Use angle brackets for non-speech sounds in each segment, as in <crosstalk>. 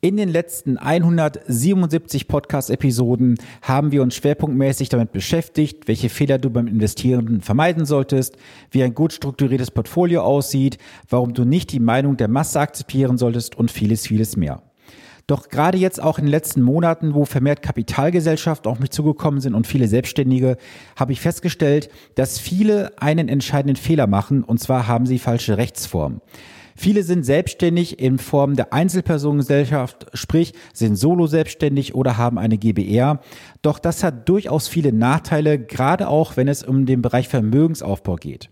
In den letzten 177 Podcast-Episoden haben wir uns schwerpunktmäßig damit beschäftigt, welche Fehler du beim Investieren vermeiden solltest, wie ein gut strukturiertes Portfolio aussieht, warum du nicht die Meinung der Masse akzeptieren solltest und vieles, vieles mehr. Doch gerade jetzt auch in den letzten Monaten, wo vermehrt Kapitalgesellschaften auf mich zugekommen sind und viele Selbstständige, habe ich festgestellt, dass viele einen entscheidenden Fehler machen, und zwar haben sie falsche Rechtsformen. Viele sind selbstständig in Form der Einzelpersonengesellschaft, sprich sind solo selbstständig oder haben eine GBR. Doch das hat durchaus viele Nachteile, gerade auch wenn es um den Bereich Vermögensaufbau geht.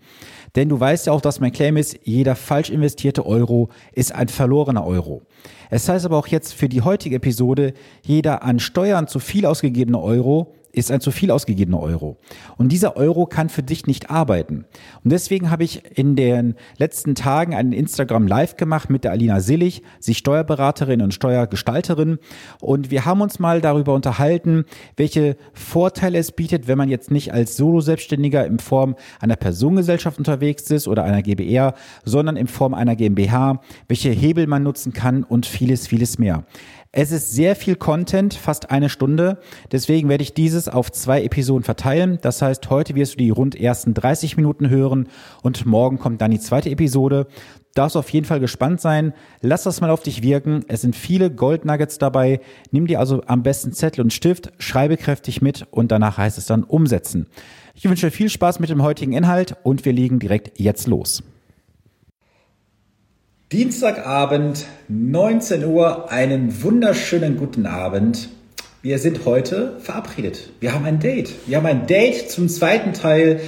Denn du weißt ja auch, dass mein Claim ist, jeder falsch investierte Euro ist ein verlorener Euro. Es heißt aber auch jetzt für die heutige Episode, jeder an Steuern zu viel ausgegebene Euro ist ein zu viel ausgegebener Euro. Und dieser Euro kann für dich nicht arbeiten. Und deswegen habe ich in den letzten Tagen einen Instagram Live gemacht mit der Alina Sillig, sie Steuerberaterin und Steuergestalterin. Und wir haben uns mal darüber unterhalten, welche Vorteile es bietet, wenn man jetzt nicht als Solo-Selbstständiger in Form einer Personengesellschaft unterwegs ist oder einer GBR, sondern in Form einer GmbH, welche Hebel man nutzen kann und vieles, vieles mehr. Es ist sehr viel Content, fast eine Stunde. Deswegen werde ich dieses auf zwei Episoden verteilen. Das heißt, heute wirst du die rund ersten 30 Minuten hören und morgen kommt dann die zweite Episode. Darfst auf jeden Fall gespannt sein. Lass das mal auf dich wirken. Es sind viele Gold Nuggets dabei. Nimm dir also am besten Zettel und Stift, schreibe kräftig mit und danach heißt es dann umsetzen. Ich wünsche viel Spaß mit dem heutigen Inhalt und wir legen direkt jetzt los. Dienstagabend, 19 Uhr, einen wunderschönen guten Abend. Wir sind heute verabredet. Wir haben ein Date. Wir haben ein Date zum zweiten Teil,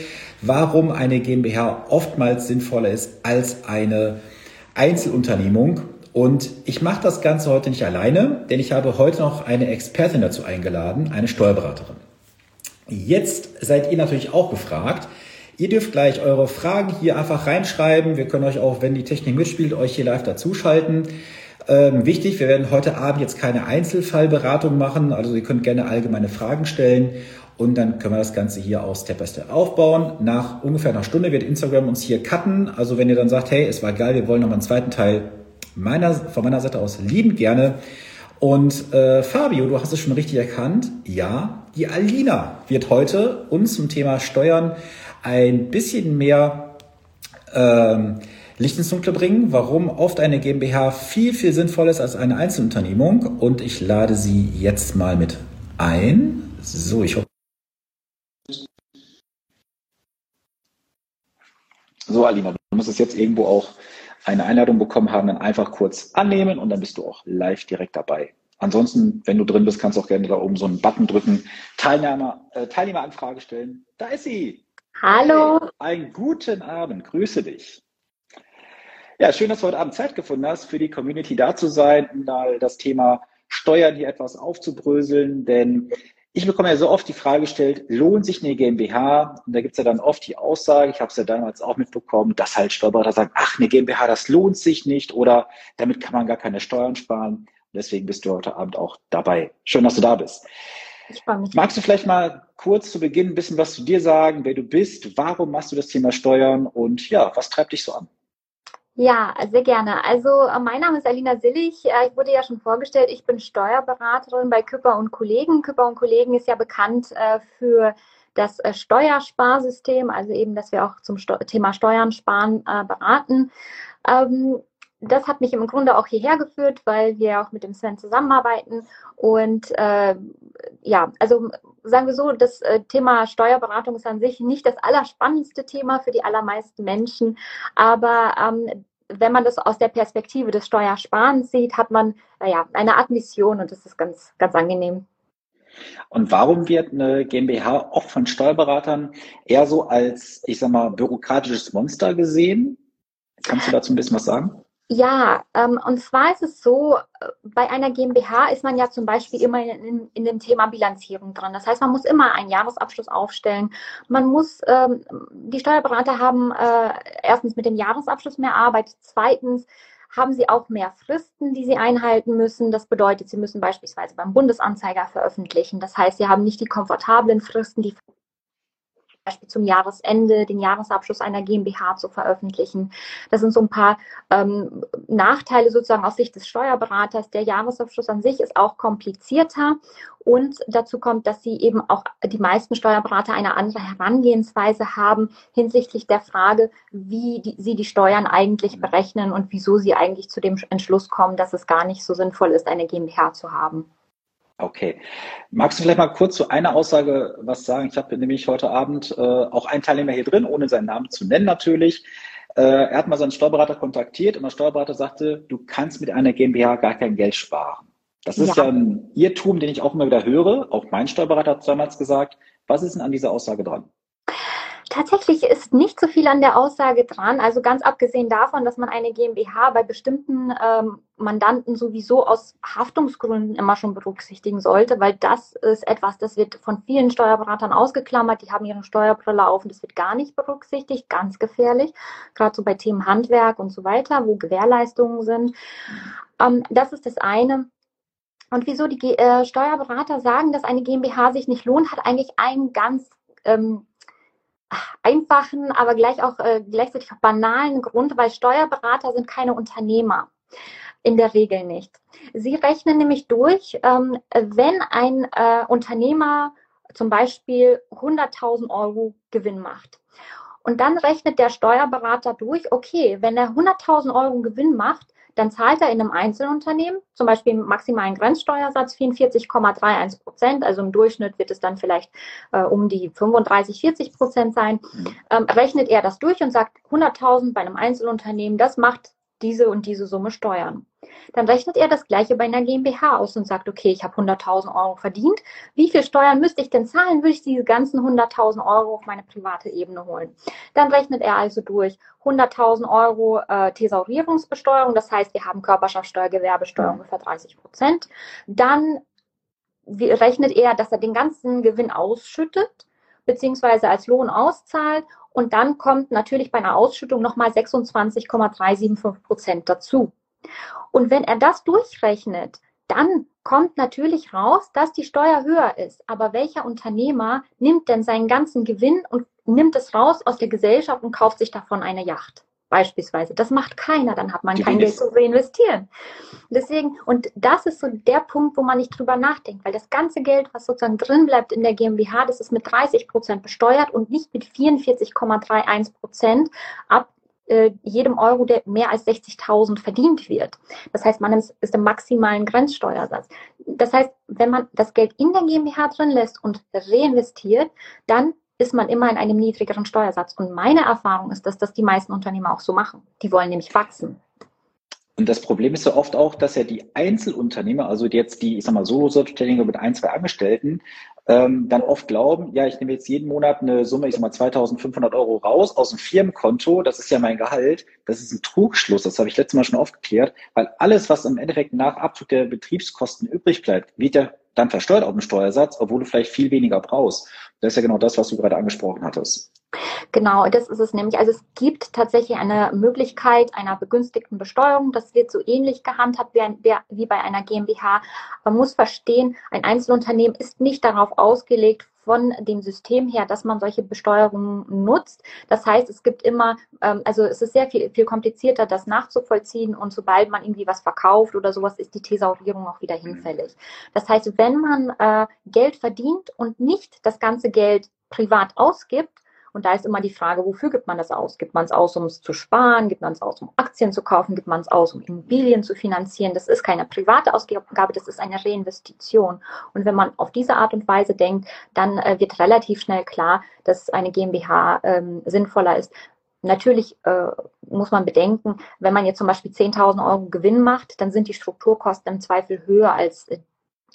warum eine GmbH oftmals sinnvoller ist als eine Einzelunternehmung. Und ich mache das Ganze heute nicht alleine, denn ich habe heute noch eine Expertin dazu eingeladen, eine Steuerberaterin. Jetzt seid ihr natürlich auch gefragt, Ihr dürft gleich eure Fragen hier einfach reinschreiben. Wir können euch auch, wenn die Technik mitspielt, euch hier live dazuschalten. Ähm, wichtig, wir werden heute Abend jetzt keine Einzelfallberatung machen. Also ihr könnt gerne allgemeine Fragen stellen und dann können wir das Ganze hier auch Step by Step aufbauen. Nach ungefähr einer Stunde wird Instagram uns hier cutten. Also wenn ihr dann sagt, hey, es war geil, wir wollen noch einen zweiten Teil meiner, von meiner Seite aus liebend gerne. Und äh, Fabio, du hast es schon richtig erkannt. Ja, die Alina wird heute uns zum Thema Steuern ein bisschen mehr ähm, Licht ins Dunkle bringen, warum oft eine GmbH viel, viel sinnvoller ist als eine Einzelunternehmung. Und ich lade sie jetzt mal mit ein. So, ich hoffe. So, Alina, du musst jetzt irgendwo auch eine Einladung bekommen haben, dann einfach kurz annehmen und dann bist du auch live direkt dabei. Ansonsten, wenn du drin bist, kannst du auch gerne da oben so einen Button drücken, Teilnehmer, äh, Teilnehmeranfrage stellen. Da ist sie. Hallo. Hey, einen guten Abend, grüße dich. Ja, schön, dass du heute Abend Zeit gefunden hast, für die Community da zu sein, um da das Thema Steuern hier etwas aufzubröseln, denn ich bekomme ja so oft die Frage gestellt, lohnt sich eine GmbH? Und da gibt es ja dann oft die Aussage, ich habe es ja damals auch mitbekommen, dass halt Steuerberater sagen, ach, eine GmbH, das lohnt sich nicht oder damit kann man gar keine Steuern sparen. Und deswegen bist du heute Abend auch dabei. Schön, dass du da bist. Ich freue mich. Magst du vielleicht mal kurz zu Beginn ein bisschen was zu dir sagen, wer du bist, warum machst du das Thema Steuern und ja, was treibt dich so an? Ja, sehr gerne. Also äh, mein Name ist Alina Sillig. Äh, ich wurde ja schon vorgestellt, ich bin Steuerberaterin bei Küpper und Kollegen. Küpper und Kollegen ist ja bekannt äh, für das Steuersparsystem, also eben, dass wir auch zum Thema Steuern sparen beraten. Das hat mich im Grunde auch hierher geführt, weil wir auch mit dem Sven zusammenarbeiten. Und äh, ja, also sagen wir so, das äh, Thema Steuerberatung ist an sich nicht das allerspannendste Thema für die allermeisten Menschen. Aber ähm, wenn man das aus der Perspektive des Steuersparens sieht, hat man naja, eine Art Mission und das ist ganz, ganz angenehm. Und warum wird eine GmbH oft von Steuerberatern eher so als, ich sag mal, bürokratisches Monster gesehen? Kannst du dazu ein bisschen was sagen? Ja, ähm, und zwar ist es so, äh, bei einer GmbH ist man ja zum Beispiel immer in, in, dem Thema Bilanzierung dran. Das heißt, man muss immer einen Jahresabschluss aufstellen. Man muss, ähm, die Steuerberater haben äh, erstens mit dem Jahresabschluss mehr Arbeit, zweitens haben sie auch mehr Fristen, die sie einhalten müssen. Das bedeutet, sie müssen beispielsweise beim Bundesanzeiger veröffentlichen. Das heißt, sie haben nicht die komfortablen Fristen, die Beispiel zum Jahresende den Jahresabschluss einer GmbH zu veröffentlichen. Das sind so ein paar ähm, Nachteile sozusagen aus Sicht des Steuerberaters. Der Jahresabschluss an sich ist auch komplizierter und dazu kommt, dass sie eben auch die meisten Steuerberater eine andere Herangehensweise haben hinsichtlich der Frage, wie die, sie die Steuern eigentlich berechnen und wieso sie eigentlich zu dem Entschluss kommen, dass es gar nicht so sinnvoll ist, eine GmbH zu haben. Okay. Magst du vielleicht mal kurz zu einer Aussage was sagen? Ich habe nämlich heute Abend äh, auch einen Teilnehmer hier drin, ohne seinen Namen zu nennen natürlich. Äh, er hat mal seinen Steuerberater kontaktiert und der Steuerberater sagte, du kannst mit einer GmbH gar kein Geld sparen. Das ist ja. ja ein Irrtum, den ich auch immer wieder höre. Auch mein Steuerberater hat damals gesagt. Was ist denn an dieser Aussage dran? Tatsächlich ist nicht so viel an der Aussage dran. Also ganz abgesehen davon, dass man eine GmbH bei bestimmten ähm, Mandanten sowieso aus Haftungsgründen immer schon berücksichtigen sollte, weil das ist etwas, das wird von vielen Steuerberatern ausgeklammert. Die haben ihre Steuerbrille auf und das wird gar nicht berücksichtigt. Ganz gefährlich. Gerade so bei Themen Handwerk und so weiter, wo Gewährleistungen sind. Ähm, das ist das eine. Und wieso die äh, Steuerberater sagen, dass eine GmbH sich nicht lohnt, hat eigentlich einen ganz ähm, einfachen, aber gleich auch äh, gleichzeitig auch banalen Grund, weil Steuerberater sind keine Unternehmer. In der Regel nicht. Sie rechnen nämlich durch, ähm, wenn ein äh, Unternehmer zum Beispiel 100.000 Euro Gewinn macht. Und dann rechnet der Steuerberater durch, okay, wenn er 100.000 Euro Gewinn macht, dann zahlt er in einem Einzelunternehmen zum Beispiel im maximalen Grenzsteuersatz 44,31 Prozent, also im Durchschnitt wird es dann vielleicht äh, um die 35, 40 Prozent sein, mhm. ähm, rechnet er das durch und sagt 100.000 bei einem Einzelunternehmen, das macht diese und diese Summe Steuern. Dann rechnet er das gleiche bei einer GmbH aus und sagt, okay, ich habe 100.000 Euro verdient. Wie viel Steuern müsste ich denn zahlen, würde ich diese ganzen 100.000 Euro auf meine private Ebene holen? Dann rechnet er also durch 100.000 Euro äh, Thesaurierungsbesteuerung. Das heißt, wir haben Körperschaftssteuer, Gewerbesteuer ungefähr 30 Prozent. Dann rechnet er, dass er den ganzen Gewinn ausschüttet beziehungsweise als Lohn auszahlt und dann kommt natürlich bei einer Ausschüttung nochmal 26,375 Prozent dazu. Und wenn er das durchrechnet, dann kommt natürlich raus, dass die Steuer höher ist. Aber welcher Unternehmer nimmt denn seinen ganzen Gewinn und nimmt es raus aus der Gesellschaft und kauft sich davon eine Yacht? Beispielsweise. Das macht keiner, dann hat man Die kein Geld zu reinvestieren. Deswegen, und das ist so der Punkt, wo man nicht drüber nachdenkt, weil das ganze Geld, was sozusagen drin bleibt in der GmbH, das ist mit 30 Prozent besteuert und nicht mit 44,31 Prozent ab äh, jedem Euro, der mehr als 60.000 verdient wird. Das heißt, man ist, ist im maximalen Grenzsteuersatz. Das heißt, wenn man das Geld in der GmbH drin lässt und reinvestiert, dann ist man immer in einem niedrigeren Steuersatz. Und meine Erfahrung ist, dass das die meisten Unternehmer auch so machen. Die wollen nämlich wachsen. Und das Problem ist ja oft auch, dass ja die Einzelunternehmer, also jetzt die, ich sag mal, Solo-Selbstständige mit ein, zwei Angestellten, ähm, dann oft glauben, ja, ich nehme jetzt jeden Monat eine Summe, ich sag mal 2500 Euro raus aus dem Firmenkonto, das ist ja mein Gehalt. Das ist ein Trugschluss, das habe ich letztes Mal schon aufgeklärt, weil alles, was im Endeffekt nach Abzug der Betriebskosten übrig bleibt, wird ja dann versteuert auf dem Steuersatz, obwohl du vielleicht viel weniger brauchst. Das ist ja genau das, was du gerade angesprochen hattest. Genau, das ist es nämlich. Also es gibt tatsächlich eine Möglichkeit einer begünstigten Besteuerung. Das wird so ähnlich gehandhabt wie, ein, wie bei einer GmbH. Man muss verstehen, ein Einzelunternehmen ist nicht darauf ausgelegt, von dem System her, dass man solche Besteuerungen nutzt. Das heißt, es gibt immer, ähm, also es ist sehr viel, viel komplizierter, das nachzuvollziehen und sobald man irgendwie was verkauft oder sowas, ist die Thesaurierung auch wieder hinfällig. Das heißt, wenn man äh, Geld verdient und nicht das ganze Geld privat ausgibt, und da ist immer die Frage, wofür gibt man das aus? Gibt man es aus, um es zu sparen? Gibt man es aus, um Aktien zu kaufen? Gibt man es aus, um Immobilien zu finanzieren? Das ist keine private Ausgabe, das ist eine Reinvestition. Und wenn man auf diese Art und Weise denkt, dann äh, wird relativ schnell klar, dass eine GmbH ähm, sinnvoller ist. Natürlich äh, muss man bedenken, wenn man jetzt zum Beispiel 10.000 Euro Gewinn macht, dann sind die Strukturkosten im Zweifel höher als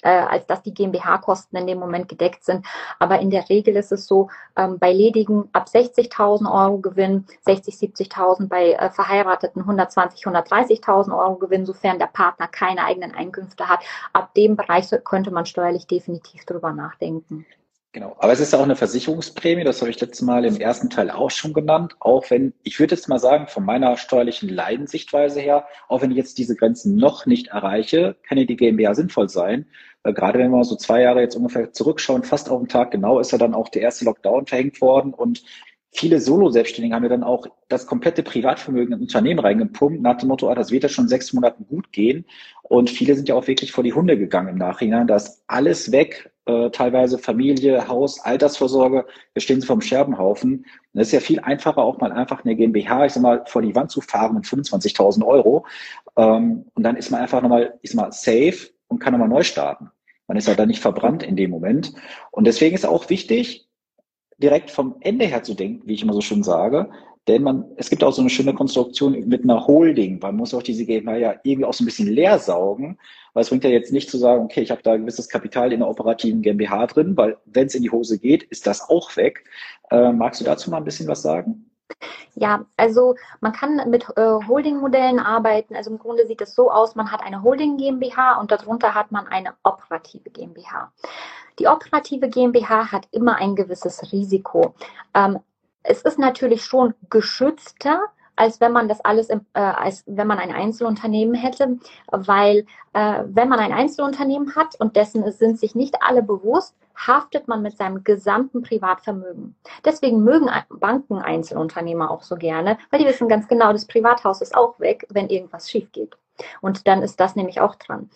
äh, als dass die GmbH-Kosten in dem Moment gedeckt sind. Aber in der Regel ist es so, ähm, bei ledigen ab 60.000 Euro Gewinn, 60, 70.000 bei äh, Verheirateten 120, 130.000 Euro Gewinn, sofern der Partner keine eigenen Einkünfte hat. Ab dem Bereich könnte man steuerlich definitiv drüber nachdenken. Genau, aber es ist ja auch eine Versicherungsprämie, das habe ich letztes Mal im ersten Teil auch schon genannt, auch wenn, ich würde jetzt mal sagen, von meiner steuerlichen Leidensichtweise her, auch wenn ich jetzt diese Grenzen noch nicht erreiche, kann ja die GmbH sinnvoll sein, weil gerade wenn wir so zwei Jahre jetzt ungefähr zurückschauen, fast auf den Tag genau, ist ja dann auch der erste Lockdown verhängt worden und viele Solo-Selbstständige haben ja dann auch das komplette Privatvermögen in Unternehmen reingepumpt, nach dem Motto, ah, das wird ja schon sechs Monaten gut gehen. Und viele sind ja auch wirklich vor die Hunde gegangen im Nachhinein. Da ist alles weg, äh, teilweise Familie, Haus, Altersvorsorge, wir stehen sie vom Scherbenhaufen. Und es ist ja viel einfacher, auch mal einfach eine GmbH, ich sag mal, vor die Wand zu fahren mit 25.000 Euro. Ähm, und dann ist man einfach nochmal, ich sag mal, safe und kann nochmal neu starten. Man ist ja dann nicht verbrannt in dem Moment. Und deswegen ist auch wichtig, direkt vom Ende her zu denken, wie ich immer so schön sage. Denn man, es gibt auch so eine schöne Konstruktion mit einer Holding. Man muss auch diese GmbH ja irgendwie auch so ein bisschen leer saugen, weil es bringt ja jetzt nicht zu sagen, okay, ich habe da gewisses Kapital in der operativen GmbH drin, weil wenn es in die Hose geht, ist das auch weg. Äh, magst du dazu mal ein bisschen was sagen? Ja, also man kann mit äh, Holding-Modellen arbeiten. Also im Grunde sieht es so aus, man hat eine Holding GmbH und darunter hat man eine operative GmbH. Die operative GmbH hat immer ein gewisses Risiko. Ähm, es ist natürlich schon geschützter, als wenn man das alles, im, äh, als wenn man ein Einzelunternehmen hätte, weil äh, wenn man ein Einzelunternehmen hat und dessen sind sich nicht alle bewusst, haftet man mit seinem gesamten Privatvermögen. Deswegen mögen Banken Einzelunternehmer auch so gerne, weil die wissen ganz genau, das Privathaus ist auch weg, wenn irgendwas schief geht. Und dann ist das nämlich auch dran.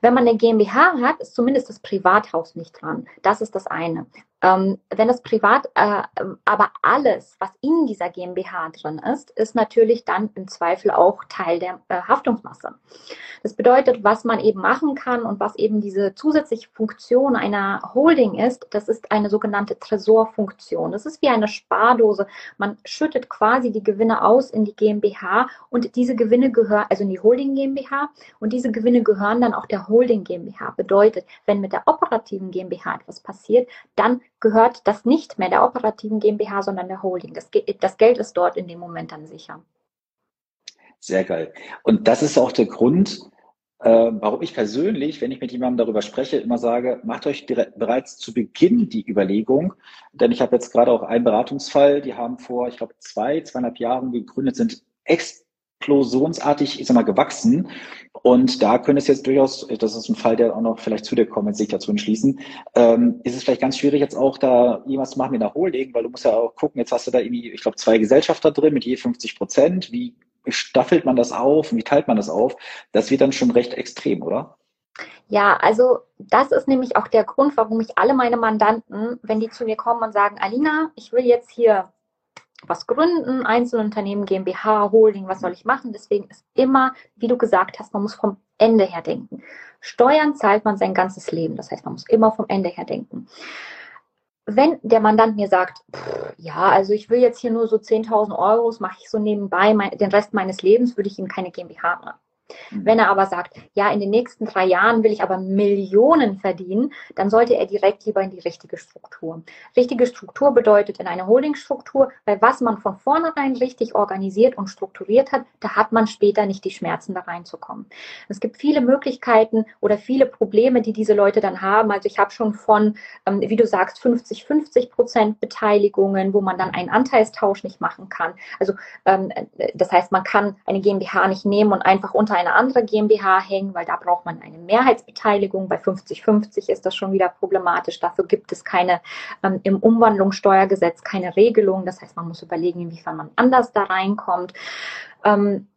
Wenn man eine GmbH hat, ist zumindest das Privathaus nicht dran. Das ist das eine. Ähm, wenn das Privat, äh, aber alles, was in dieser GmbH drin ist, ist natürlich dann im Zweifel auch Teil der äh, Haftungsmasse. Das bedeutet, was man eben machen kann und was eben diese zusätzliche Funktion einer Holding ist, das ist eine sogenannte Tresorfunktion. Das ist wie eine Spardose. Man schüttet quasi die Gewinne aus in die GmbH und diese Gewinne gehören, also in die Holding GmbH und diese Gewinne gehören dann auch der Holding GmbH. Bedeutet, wenn mit der operativen GmbH etwas passiert, dann gehört das nicht mehr der operativen GmbH, sondern der Holding. Das, das Geld ist dort in dem Moment dann sicher. Sehr geil. Und das ist auch der Grund, äh, warum ich persönlich, wenn ich mit jemandem darüber spreche, immer sage, macht euch bereits zu Beginn die Überlegung, denn ich habe jetzt gerade auch einen Beratungsfall, die haben vor, ich glaube, zwei, zweieinhalb Jahren gegründet, sind ex explosionsartig, ich sag mal, gewachsen. Und da könnte es jetzt durchaus, das ist ein Fall, der auch noch vielleicht zu dir kommt, sich dazu entschließen, ähm, ist es vielleicht ganz schwierig, jetzt auch da jemals zu machen mit einer Holding, weil du musst ja auch gucken, jetzt hast du da irgendwie, ich glaube, zwei Gesellschafter drin mit je 50 Prozent. Wie staffelt man das auf? Wie teilt man das auf? Das wird dann schon recht extrem, oder? Ja, also das ist nämlich auch der Grund, warum ich alle meine Mandanten, wenn die zu mir kommen und sagen, Alina, ich will jetzt hier was gründen, Einzelunternehmen, GmbH, Holding, was soll ich machen? Deswegen ist immer, wie du gesagt hast, man muss vom Ende her denken. Steuern zahlt man sein ganzes Leben. Das heißt, man muss immer vom Ende her denken. Wenn der Mandant mir sagt, pff, ja, also ich will jetzt hier nur so 10.000 Euro, das mache ich so nebenbei, mein, den Rest meines Lebens würde ich ihm keine GmbH machen. Wenn er aber sagt, ja, in den nächsten drei Jahren will ich aber Millionen verdienen, dann sollte er direkt lieber in die richtige Struktur. Richtige Struktur bedeutet in eine Holdingstruktur, weil was man von vornherein richtig organisiert und strukturiert hat, da hat man später nicht die Schmerzen, da reinzukommen. Es gibt viele Möglichkeiten oder viele Probleme, die diese Leute dann haben. Also ich habe schon von, ähm, wie du sagst, 50, 50 Prozent Beteiligungen, wo man dann einen Anteilstausch nicht machen kann. Also ähm, das heißt, man kann eine GmbH nicht nehmen und einfach unter eine andere GmbH hängen, weil da braucht man eine Mehrheitsbeteiligung. Bei 50-50 ist das schon wieder problematisch. Dafür gibt es keine ähm, im Umwandlungssteuergesetz keine Regelung. Das heißt, man muss überlegen, inwiefern man anders da reinkommt. Ähm,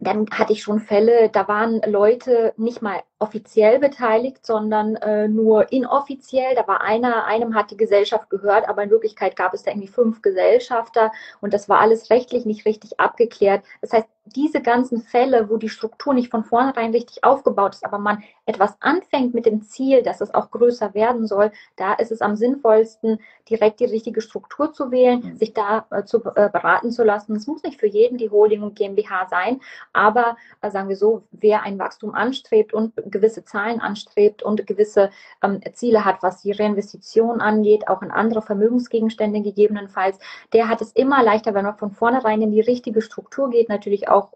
dann hatte ich schon Fälle, da waren Leute nicht mal offiziell beteiligt, sondern äh, nur inoffiziell. Da war einer, einem hat die Gesellschaft gehört, aber in Wirklichkeit gab es da irgendwie fünf Gesellschafter und das war alles rechtlich nicht richtig abgeklärt. Das heißt, diese ganzen Fälle, wo die Struktur nicht von vornherein richtig aufgebaut ist, aber man etwas anfängt mit dem Ziel, dass es auch größer werden soll, da ist es am sinnvollsten, direkt die richtige Struktur zu wählen, mhm. sich da äh, zu äh, beraten zu lassen. Es muss nicht für jeden die Holding und GmbH sein, aber äh, sagen wir so, wer ein Wachstum anstrebt und gewisse Zahlen anstrebt und gewisse ähm, Ziele hat, was die Reinvestition angeht, auch in andere Vermögensgegenstände gegebenenfalls, der hat es immer leichter, wenn man von vornherein in die richtige Struktur geht, natürlich auch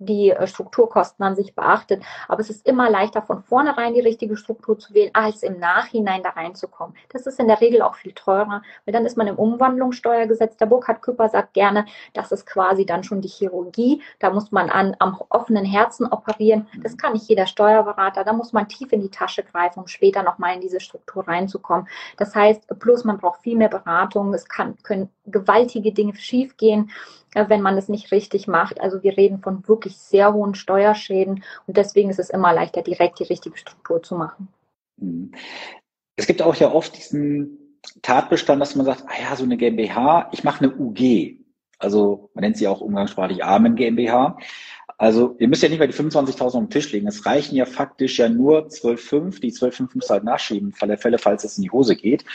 die äh, Strukturkosten an sich beachtet. Aber es ist immer leichter, von vornherein die richtige Struktur zu wählen, als im Nachhinein da reinzukommen. Das ist in der Regel auch viel teurer, weil dann ist man im Umwandlungssteuergesetz. Der Burkhard Küpper sagt gerne, das ist quasi dann schon die Chirurgie. Da muss man an, am offenen Herzen operieren. Das kann nicht jeder Steuerberater. Da muss man tief in die Tasche greifen, um später nochmal in diese Struktur reinzukommen. Das heißt, plus man braucht viel mehr Beratung. Es kann, können gewaltige Dinge schiefgehen wenn man es nicht richtig macht. Also wir reden von wirklich sehr hohen Steuerschäden und deswegen ist es immer leichter, direkt die richtige Struktur zu machen. Mhm. Es gibt auch ja oft diesen Tatbestand, dass man sagt, ah ja, so eine GmbH, ich mache eine UG. Also man nennt sie auch umgangssprachlich Armen GmbH. Also ihr müsst ja nicht mal die 25.000 auf den Tisch legen. Es reichen ja faktisch ja nur 12,5. Die 12,5 muss halt nachschieben, falls es in die Hose geht.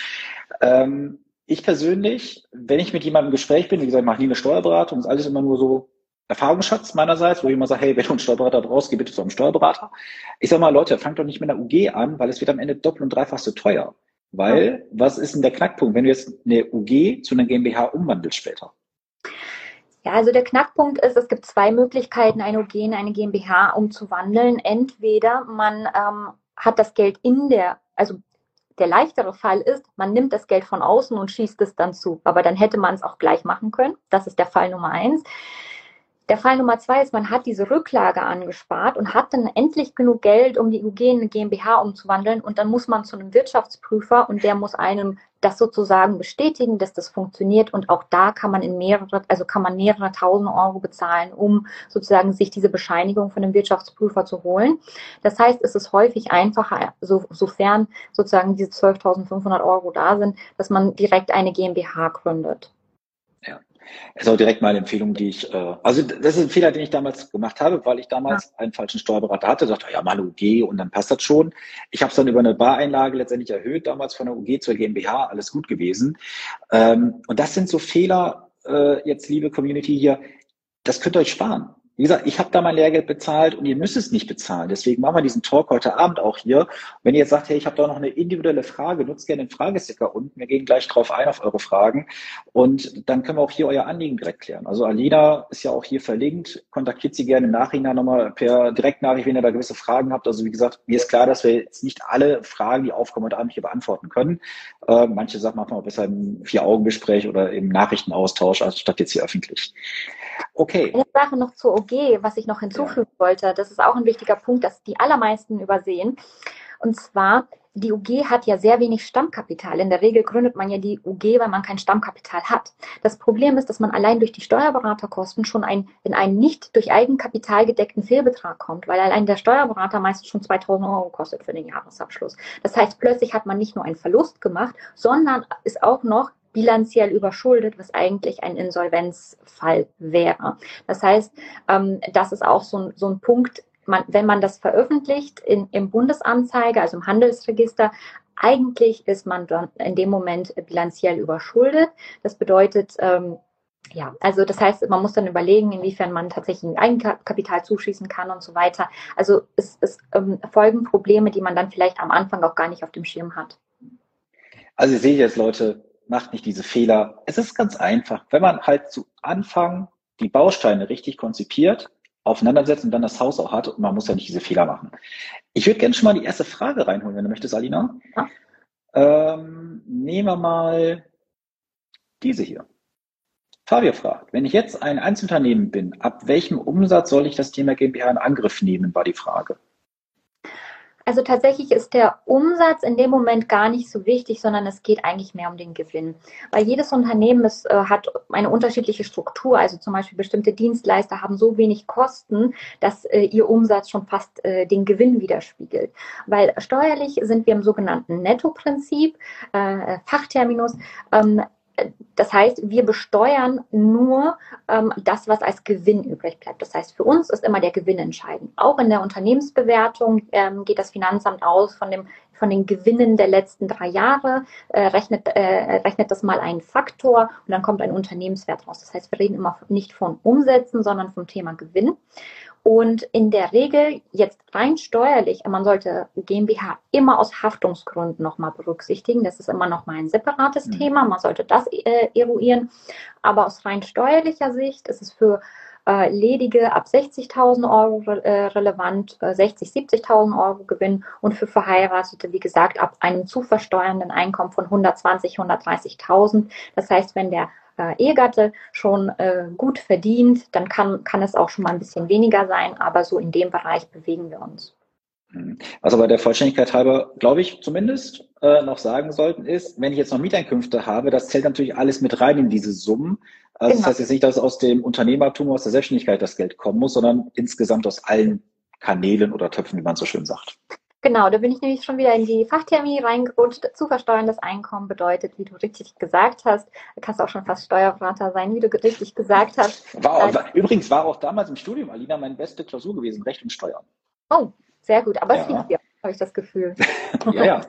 Ähm, ich persönlich, wenn ich mit jemandem im Gespräch bin, wie gesagt, ich mache nie eine Steuerberatung, ist alles immer nur so Erfahrungsschatz meinerseits, wo ich immer sage, hey, wenn du einen Steuerberater brauchst, geh bitte zu einem Steuerberater. Ich sage mal, Leute, fangt doch nicht mit einer UG an, weil es wird am Ende doppelt und dreifach so teuer. Weil, ja. was ist denn der Knackpunkt, wenn du jetzt eine UG zu einer GmbH umwandelst später? Ja, also der Knackpunkt ist, es gibt zwei Möglichkeiten, eine UG in eine GmbH umzuwandeln. Entweder man ähm, hat das Geld in der, also der leichtere Fall ist, man nimmt das Geld von außen und schießt es dann zu. Aber dann hätte man es auch gleich machen können. Das ist der Fall Nummer eins. Der Fall Nummer zwei ist, man hat diese Rücklage angespart und hat dann endlich genug Geld, um die UG in eine GmbH umzuwandeln. Und dann muss man zu einem Wirtschaftsprüfer und der muss einem das sozusagen bestätigen, dass das funktioniert. Und auch da kann man in mehrere, also kann man mehrere tausend Euro bezahlen, um sozusagen sich diese Bescheinigung von dem Wirtschaftsprüfer zu holen. Das heißt, es ist häufig einfacher, so, sofern sozusagen diese 12.500 Euro da sind, dass man direkt eine GmbH gründet. Das ist auch direkt mal eine Empfehlung, die ich, äh, also das ist ein Fehler, den ich damals gemacht habe, weil ich damals ja. einen falschen Steuerberater hatte, dachte, ja, mal UG und dann passt das schon. Ich habe es dann über eine Bareinlage letztendlich erhöht, damals von der UG zur GmbH, alles gut gewesen. Ähm, und das sind so Fehler, äh, jetzt liebe Community hier, das könnt ihr euch sparen. Wie gesagt, ich habe da mein Lehrgeld bezahlt und ihr müsst es nicht bezahlen. Deswegen machen wir diesen Talk heute Abend auch hier. Wenn ihr jetzt sagt, hey, ich habe da noch eine individuelle Frage, nutzt gerne den Fragesticker unten. Wir gehen gleich drauf ein auf eure Fragen. Und dann können wir auch hier euer Anliegen direkt klären. Also Alina ist ja auch hier verlinkt. Kontaktiert sie gerne im Nachhinein nochmal per Direktnachricht, wenn ihr da gewisse Fragen habt. Also wie gesagt, mir ist klar, dass wir jetzt nicht alle Fragen, die aufkommen, heute Abend hier beantworten können. Äh, manche Sachen machen wir besser im Vier-Augen-Gespräch oder im Nachrichtenaustausch, als statt jetzt hier öffentlich. Okay. Eine Sache noch zur OG, was ich noch hinzufügen ja. wollte. Das ist auch ein wichtiger Punkt, das die allermeisten übersehen. Und zwar, die UG hat ja sehr wenig Stammkapital. In der Regel gründet man ja die UG, weil man kein Stammkapital hat. Das Problem ist, dass man allein durch die Steuerberaterkosten schon ein, in einen nicht durch Eigenkapital gedeckten Fehlbetrag kommt, weil allein der Steuerberater meistens schon 2000 Euro kostet für den Jahresabschluss. Das heißt, plötzlich hat man nicht nur einen Verlust gemacht, sondern ist auch noch bilanziell überschuldet, was eigentlich ein Insolvenzfall wäre. Das heißt, ähm, das ist auch so ein, so ein Punkt, man, wenn man das veröffentlicht in, im Bundesanzeiger, also im Handelsregister, eigentlich ist man dann in dem Moment bilanziell überschuldet. Das bedeutet, ähm, ja, also das heißt, man muss dann überlegen, inwiefern man tatsächlich ein Eigenkapital zuschießen kann und so weiter. Also es, es ähm, folgen Probleme, die man dann vielleicht am Anfang auch gar nicht auf dem Schirm hat. Also ich sehe jetzt Leute, macht nicht diese Fehler. Es ist ganz einfach. Wenn man halt zu Anfang die Bausteine richtig konzipiert, aufeinandersetzt und dann das Haus auch hat, und man muss ja nicht diese Fehler machen. Ich würde gerne schon mal die erste Frage reinholen, wenn du möchtest, Alina. Ja. Ähm, nehmen wir mal diese hier. Fabio fragt, wenn ich jetzt ein Einzelunternehmen bin, ab welchem Umsatz soll ich das Thema GmbH in Angriff nehmen, war die Frage. Also tatsächlich ist der Umsatz in dem Moment gar nicht so wichtig, sondern es geht eigentlich mehr um den Gewinn. Weil jedes Unternehmen ist, äh, hat eine unterschiedliche Struktur. Also zum Beispiel bestimmte Dienstleister haben so wenig Kosten, dass äh, ihr Umsatz schon fast äh, den Gewinn widerspiegelt. Weil steuerlich sind wir im sogenannten Netto-Prinzip, äh, Fachterminus. Ähm, das heißt, wir besteuern nur ähm, das, was als Gewinn übrig bleibt. Das heißt, für uns ist immer der Gewinn entscheidend. Auch in der Unternehmensbewertung ähm, geht das Finanzamt aus von, dem, von den Gewinnen der letzten drei Jahre, äh, rechnet, äh, rechnet das mal einen Faktor und dann kommt ein Unternehmenswert raus. Das heißt, wir reden immer nicht von Umsätzen, sondern vom Thema Gewinn. Und in der Regel jetzt rein steuerlich, man sollte GmbH immer aus Haftungsgründen nochmal berücksichtigen. Das ist immer nochmal ein separates mhm. Thema. Man sollte das äh, eruieren. Aber aus rein steuerlicher Sicht ist es für äh, ledige ab 60.000 Euro äh, relevant, äh, 60, 70.000 Euro Gewinn und für Verheiratete, wie gesagt, ab einem zu versteuernden Einkommen von 120, 130.000. Das heißt, wenn der äh, Ehegatte schon äh, gut verdient, dann kann, kann es auch schon mal ein bisschen weniger sein, aber so in dem Bereich bewegen wir uns. Was aber der Vollständigkeit halber, glaube ich, zumindest äh, noch sagen sollten, ist, wenn ich jetzt noch Mieteinkünfte habe, das zählt natürlich alles mit rein in diese Summen. Also genau. Das heißt jetzt nicht, dass aus dem Unternehmertum, aus der Selbstständigkeit das Geld kommen muss, sondern insgesamt aus allen Kanälen oder Töpfen, wie man so schön sagt. Genau, da bin ich nämlich schon wieder in die Fachtermini reingerutscht. Zu versteuerndes Einkommen bedeutet, wie du richtig gesagt hast, du kannst auch schon fast Steuerberater sein, wie du richtig gesagt hast. War auch, war, übrigens war auch damals im Studium, Alina, meine beste Klausur gewesen, Recht und Steuern. Oh, sehr gut, aber ja. es liegt dir, habe ich das Gefühl. <laughs> ja, ja.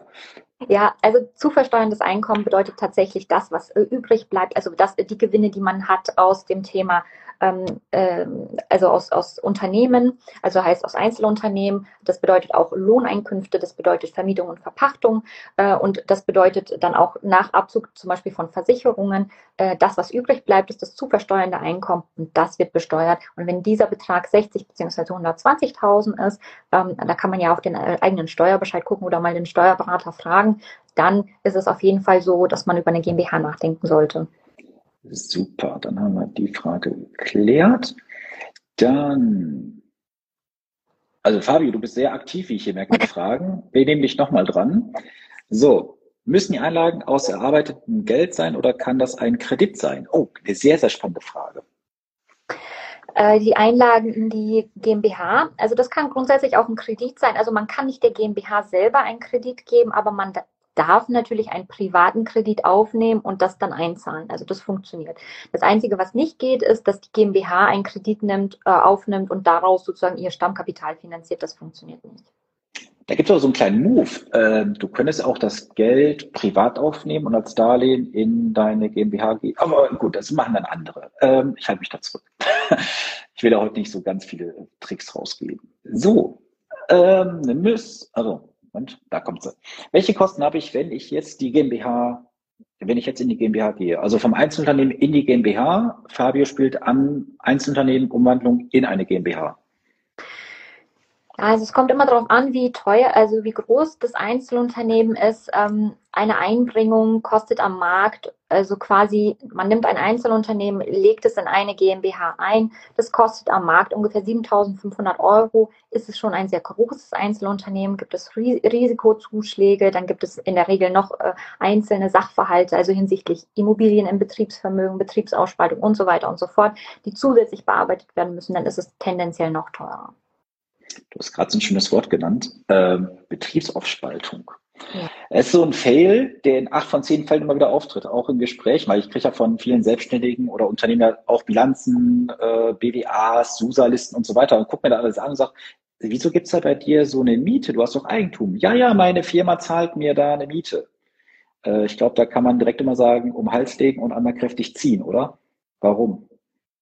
Ja, also zu versteuerndes Einkommen bedeutet tatsächlich das, was äh, übrig bleibt, also das, die Gewinne, die man hat aus dem Thema ähm, ähm, also aus, aus Unternehmen, also heißt aus Einzelunternehmen. Das bedeutet auch Lohneinkünfte, das bedeutet Vermietung und Verpachtung äh, und das bedeutet dann auch nach Abzug zum Beispiel von Versicherungen, äh, das, was übrig bleibt, ist das zu versteuernde Einkommen und das wird besteuert. Und wenn dieser Betrag 60 bzw. 120.000 ist, ähm, da kann man ja auf den äh, eigenen Steuerbescheid gucken oder mal den Steuerberater fragen, dann ist es auf jeden Fall so, dass man über eine GmbH nachdenken sollte. Super, dann haben wir die Frage geklärt. Dann, also Fabio, du bist sehr aktiv, wie ich hier merke, mit Fragen. Wir nehmen dich nochmal dran. So, müssen die Einlagen aus erarbeitetem Geld sein oder kann das ein Kredit sein? Oh, eine sehr, sehr spannende Frage äh, die Einlagen in die GmbH. Also das kann grundsätzlich auch ein Kredit sein. Also man kann nicht der GmbH selber einen Kredit geben, aber man darf natürlich einen privaten Kredit aufnehmen und das dann einzahlen. Also das funktioniert. Das Einzige, was nicht geht, ist, dass die GmbH einen Kredit nimmt, äh, aufnimmt und daraus sozusagen ihr Stammkapital finanziert. Das funktioniert nicht. Da gibt es auch so einen kleinen Move. Ähm, du könntest auch das Geld privat aufnehmen und als Darlehen in deine GmbH gehen. Aber gut, das machen dann andere. Ähm, ich halte mich da zurück. <laughs> Ich will da heute nicht so ganz viele Tricks rausgeben. So, ähm, also und da kommt sie. Welche Kosten habe ich, wenn ich jetzt die GmbH, wenn ich jetzt in die GmbH gehe? Also vom Einzelunternehmen in die GmbH. Fabio spielt an Einzelunternehmen Umwandlung in eine GmbH. Also es kommt immer darauf an, wie teuer, also wie groß das Einzelunternehmen ist. Ähm, eine Einbringung kostet am Markt, also quasi, man nimmt ein Einzelunternehmen, legt es in eine GmbH ein. Das kostet am Markt ungefähr 7.500 Euro. Ist es schon ein sehr großes Einzelunternehmen, gibt es Risikozuschläge, dann gibt es in der Regel noch äh, einzelne Sachverhalte, also hinsichtlich Immobilien im Betriebsvermögen, Betriebsausspaltung und so weiter und so fort, die zusätzlich bearbeitet werden müssen, dann ist es tendenziell noch teurer. Du hast gerade so ein schönes Wort genannt, äh, Betriebsaufspaltung. Ja. Es ist so ein Fail, der in acht von zehn Fällen immer wieder auftritt, auch im Gespräch, weil ich kriege ja von vielen Selbstständigen oder Unternehmern auch Bilanzen, äh, BWAs, SUSA-Listen und so weiter und guck mir da alles an und sag, wieso gibt's da bei dir so eine Miete? Du hast doch Eigentum. Ja, ja, meine Firma zahlt mir da eine Miete. Äh, ich glaube, da kann man direkt immer sagen, um Hals legen und einmal kräftig ziehen, oder? Warum?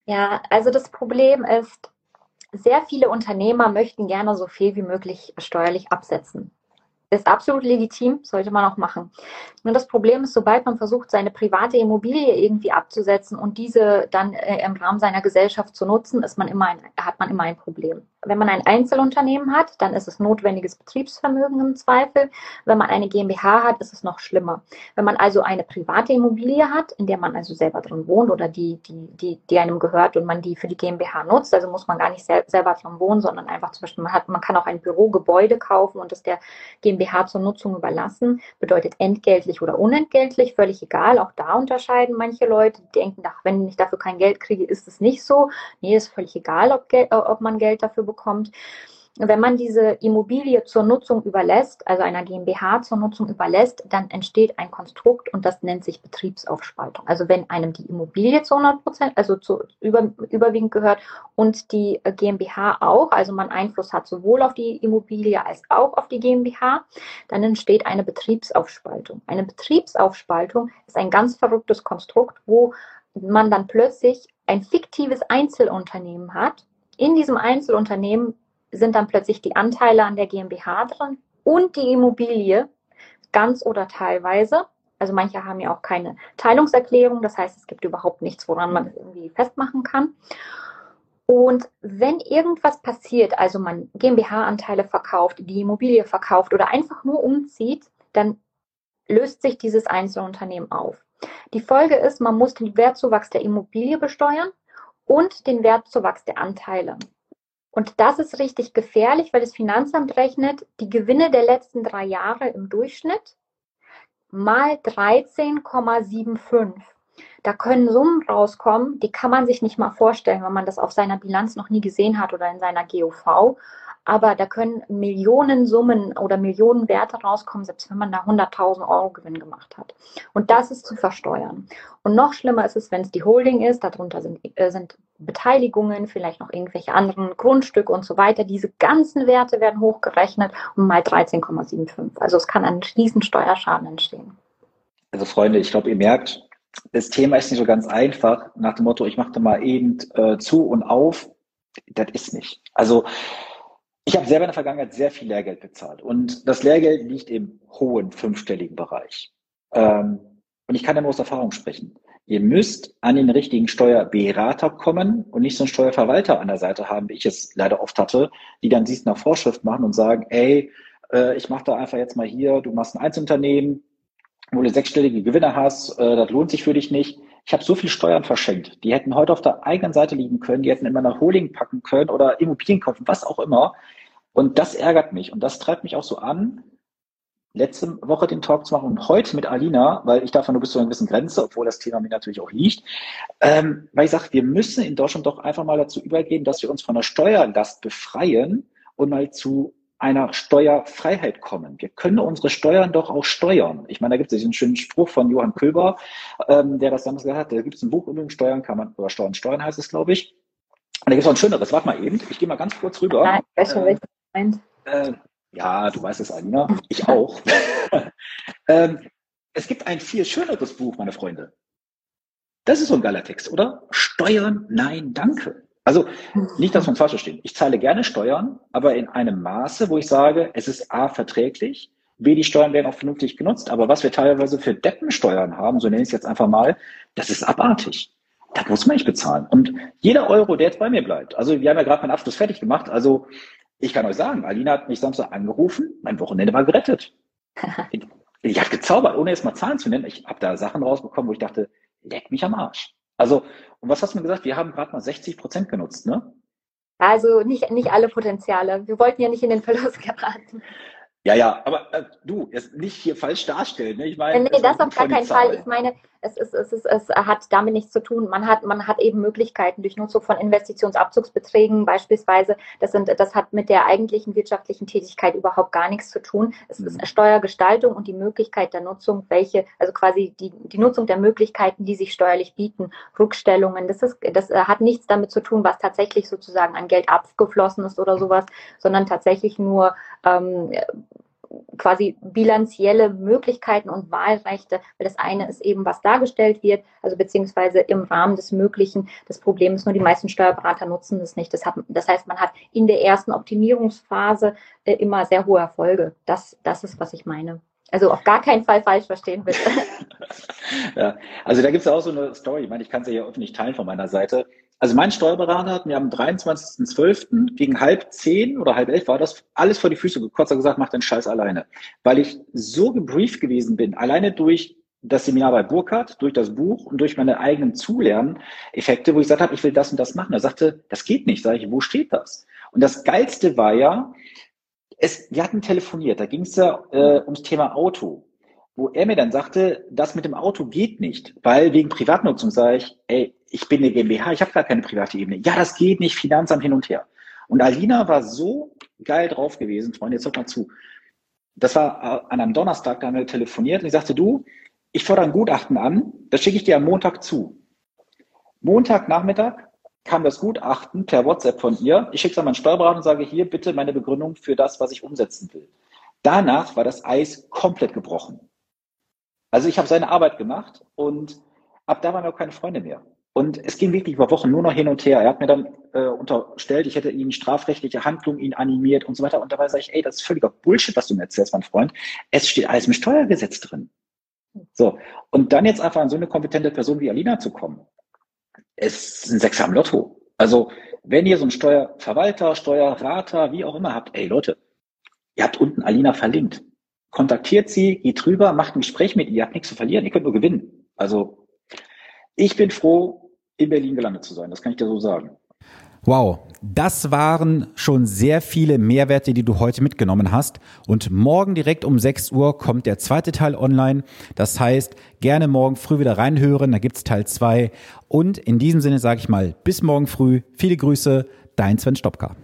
Ja, also das Problem ist, sehr viele Unternehmer möchten gerne so viel wie möglich steuerlich absetzen ist absolut legitim, sollte man auch machen. Nur das Problem ist, sobald man versucht, seine private Immobilie irgendwie abzusetzen und diese dann äh, im Rahmen seiner Gesellschaft zu nutzen, ist man immer ein, hat man immer ein Problem. Wenn man ein Einzelunternehmen hat, dann ist es notwendiges Betriebsvermögen im Zweifel. Wenn man eine GmbH hat, ist es noch schlimmer. Wenn man also eine private Immobilie hat, in der man also selber drin wohnt oder die, die, die, die einem gehört und man die für die GmbH nutzt, also muss man gar nicht sel selber drin wohnen, sondern einfach zum Beispiel, man hat, man kann auch ein Bürogebäude kaufen und das der GmbH zur Nutzung überlassen, bedeutet entgeltlich oder unentgeltlich, völlig egal. Auch da unterscheiden manche Leute, die denken, ach, wenn ich dafür kein Geld kriege, ist es nicht so. Nee, ist völlig egal, ob, ob man Geld dafür bekommt. Wenn man diese Immobilie zur Nutzung überlässt, also einer GmbH zur Nutzung überlässt, dann entsteht ein Konstrukt und das nennt sich Betriebsaufspaltung. Also wenn einem die Immobilie zu 100 Prozent, also zu über, überwiegend gehört und die GmbH auch, also man Einfluss hat sowohl auf die Immobilie als auch auf die GmbH, dann entsteht eine Betriebsaufspaltung. Eine Betriebsaufspaltung ist ein ganz verrücktes Konstrukt, wo man dann plötzlich ein fiktives Einzelunternehmen hat. In diesem Einzelunternehmen sind dann plötzlich die Anteile an der GmbH drin und die Immobilie, ganz oder teilweise. Also manche haben ja auch keine Teilungserklärung, das heißt, es gibt überhaupt nichts, woran man irgendwie festmachen kann. Und wenn irgendwas passiert, also man GmbH-Anteile verkauft, die Immobilie verkauft oder einfach nur umzieht, dann löst sich dieses Einzelunternehmen auf. Die Folge ist, man muss den Wertzuwachs der Immobilie besteuern und den Wertzuwachs der Anteile. Und das ist richtig gefährlich, weil das Finanzamt rechnet die Gewinne der letzten drei Jahre im Durchschnitt mal 13,75. Da können Summen rauskommen, die kann man sich nicht mal vorstellen, wenn man das auf seiner Bilanz noch nie gesehen hat oder in seiner GOV aber da können Millionensummen oder Millionenwerte rauskommen, selbst wenn man da 100.000 Euro Gewinn gemacht hat. Und das ist zu versteuern. Und noch schlimmer ist es, wenn es die Holding ist, darunter sind, äh, sind Beteiligungen, vielleicht noch irgendwelche anderen Grundstücke und so weiter. Diese ganzen Werte werden hochgerechnet um mal 13,75. Also es kann ein riesen Steuerschaden entstehen. Also Freunde, ich glaube, ihr merkt, das Thema ist nicht so ganz einfach, nach dem Motto, ich mache da mal eben äh, zu und auf. Das ist nicht. Also ich habe selber in der Vergangenheit sehr viel Lehrgeld bezahlt und das Lehrgeld liegt im hohen fünfstelligen Bereich. Ähm, und ich kann da nur aus Erfahrung sprechen. Ihr müsst an den richtigen Steuerberater kommen und nicht so einen Steuerverwalter an der Seite haben, wie ich es leider oft hatte, die dann siehst nach Vorschrift machen und sagen, ey, äh, ich mache da einfach jetzt mal hier, du machst ein Einzelunternehmen, wo du sechsstellige Gewinne hast, äh, das lohnt sich für dich nicht. Ich habe so viel Steuern verschenkt. Die hätten heute auf der eigenen Seite liegen können, die hätten immer nach Holding packen können oder Immobilien kaufen, was auch immer. Und das ärgert mich und das treibt mich auch so an, letzte Woche den Talk zu machen und heute mit Alina, weil ich davon nur bis zu einer gewissen Grenze, obwohl das Thema mir natürlich auch liegt, ähm, weil ich sage, wir müssen in Deutschland doch einfach mal dazu übergehen, dass wir uns von der Steuerlast befreien und mal zu einer Steuerfreiheit kommen. Wir können unsere Steuern doch auch steuern. Ich meine, da gibt es diesen schönen Spruch von Johann Köber, ähm, der das damals gesagt hat. Da gibt es ein Buch übrigens, Steuern kann man, oder Steuern steuern heißt es, glaube ich. Und da gibt es noch ein schöneres. Warte mal eben. Ich gehe mal ganz kurz rüber. Nein, ich weiß ähm, meint. Äh, ja, du weißt es, Alina. Ich auch. <laughs> ähm, es gibt ein viel schöneres Buch, meine Freunde. Das ist so ein geiler Text, oder? Steuern, nein, danke. Also nicht, dass wir uns falsch verstehen. Ich zahle gerne Steuern, aber in einem Maße, wo ich sage, es ist A verträglich, B, die Steuern werden auch vernünftig genutzt, aber was wir teilweise für Deppensteuern haben, so nenne ich es jetzt einfach mal, das ist abartig. Da muss man nicht bezahlen. Und jeder Euro, der jetzt bei mir bleibt, also wir haben ja gerade meinen Abschluss fertig gemacht, also ich kann euch sagen, Alina hat mich Samstag angerufen, mein Wochenende war gerettet. ich, ich habe gezaubert, ohne jetzt mal Zahlen zu nennen. Ich habe da Sachen rausbekommen, wo ich dachte, leck mich am Arsch. Also, und was hast du mir gesagt? Wir haben gerade mal 60 Prozent genutzt, ne? Also nicht, nicht alle Potenziale. Wir wollten ja nicht in den Verlust <laughs> geraten. Ja, ja, aber äh, du, jetzt nicht hier falsch darstellen. Ne? Ich meine, nee, das auf gar keinen Fall. Ich meine, es, ist, es, ist, es hat damit nichts zu tun. Man hat, man hat eben Möglichkeiten durch Nutzung von Investitionsabzugsbeträgen beispielsweise. Das, sind, das hat mit der eigentlichen wirtschaftlichen Tätigkeit überhaupt gar nichts zu tun. Es mhm. ist Steuergestaltung und die Möglichkeit der Nutzung, welche, also quasi die, die Nutzung der Möglichkeiten, die sich steuerlich bieten, Rückstellungen. Das, ist, das äh, hat nichts damit zu tun, was tatsächlich sozusagen an Geld abgeflossen ist oder sowas, sondern tatsächlich nur ähm, quasi bilanzielle Möglichkeiten und Wahlrechte, weil das eine ist eben, was dargestellt wird, also beziehungsweise im Rahmen des Möglichen. Das Problem ist nur, die meisten Steuerberater nutzen das nicht. Das, hat, das heißt, man hat in der ersten Optimierungsphase äh, immer sehr hohe Erfolge. Das, das ist, was ich meine. Also auf gar keinen Fall falsch verstehen, bitte. <laughs> ja, also da gibt es auch so eine Story, ich meine, ich kann sie ja öffentlich teilen von meiner Seite. Also mein Steuerberater hat mir am 23.12. gegen halb zehn oder halb elf war das alles vor die Füße gekotzt und gesagt, mach den Scheiß alleine. Weil ich so gebrieft gewesen bin, alleine durch das Seminar bei Burkhardt, durch das Buch und durch meine eigenen Zulerneffekte, wo ich gesagt habe, ich will das und das machen. Er sagte, das geht nicht. Sag ich, wo steht das? Und das Geilste war ja, es, wir hatten telefoniert, da ging es ja äh, ums Thema Auto, wo er mir dann sagte, das mit dem Auto geht nicht, weil wegen Privatnutzung sage ich, ey, ich bin eine GmbH, ich habe gar keine private Ebene. Ja, das geht nicht, Finanzamt hin und her. Und Alina war so geil drauf gewesen, Freunde, jetzt hört mal zu. Das war an einem Donnerstag, da haben wir telefoniert und ich sagte, du, ich fordere ein Gutachten an, das schicke ich dir am Montag zu. Montagnachmittag kam das Gutachten per WhatsApp von ihr. Ich schicke es an meinen Steuerberater und sage, hier bitte meine Begründung für das, was ich umsetzen will. Danach war das Eis komplett gebrochen. Also ich habe seine Arbeit gemacht und ab da waren wir auch keine Freunde mehr. Und es ging wirklich über Wochen nur noch hin und her. Er hat mir dann äh, unterstellt, ich hätte ihn strafrechtliche Handlungen ihn animiert und so weiter. Und dabei sage ich, ey, das ist völliger Bullshit, was du mir erzählst, mein Freund. Es steht alles im Steuergesetz drin. So. Und dann jetzt einfach an so eine kompetente Person wie Alina zu kommen, es ist ein Sechser am Lotto. Also wenn ihr so einen Steuerverwalter, Steuerrater, wie auch immer habt, ey Leute, ihr habt unten Alina verlinkt. Kontaktiert sie, geht drüber, macht ein Gespräch mit ihr, ihr habt nichts zu verlieren, ihr könnt nur gewinnen. Also ich bin froh, in Berlin gelandet zu sein, das kann ich dir so sagen. Wow, das waren schon sehr viele Mehrwerte, die du heute mitgenommen hast. Und morgen direkt um 6 Uhr kommt der zweite Teil online. Das heißt, gerne morgen früh wieder reinhören, da gibt's Teil 2. Und in diesem Sinne sage ich mal, bis morgen früh. Viele Grüße, dein Sven Stopka.